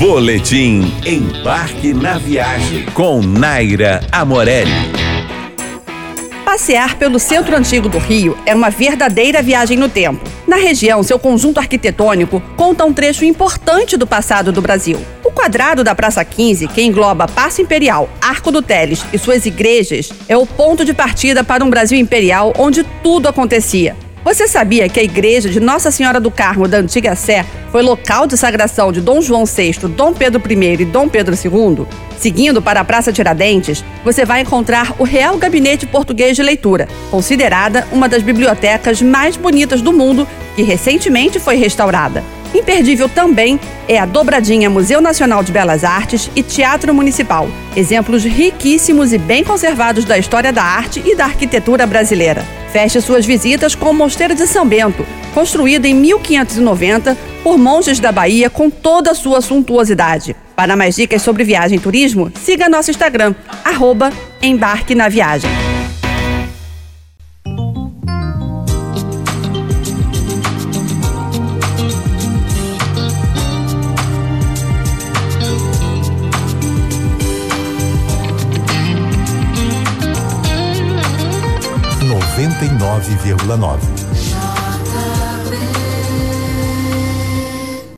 Boletim Embarque na Viagem com Naira Amorelli. Passear pelo centro antigo do Rio é uma verdadeira viagem no tempo. Na região, seu conjunto arquitetônico conta um trecho importante do passado do Brasil. O quadrado da Praça 15, que engloba Paço Imperial, Arco do Teles e suas igrejas, é o ponto de partida para um Brasil imperial onde tudo acontecia. Você sabia que a igreja de Nossa Senhora do Carmo da Antiga Sé foi local de sagração de Dom João VI, Dom Pedro I e Dom Pedro II? Seguindo para a Praça Tiradentes, você vai encontrar o Real Gabinete Português de Leitura, considerada uma das bibliotecas mais bonitas do mundo, que recentemente foi restaurada. Imperdível também é a dobradinha Museu Nacional de Belas Artes e Teatro Municipal, exemplos riquíssimos e bem conservados da história da arte e da arquitetura brasileira. Feche suas visitas com o Mosteiro de São Bento, construído em 1590 por monges da Bahia com toda a sua suntuosidade. Para mais dicas sobre viagem e turismo, siga nosso Instagram, arroba Embarque na Viagem. 99,9.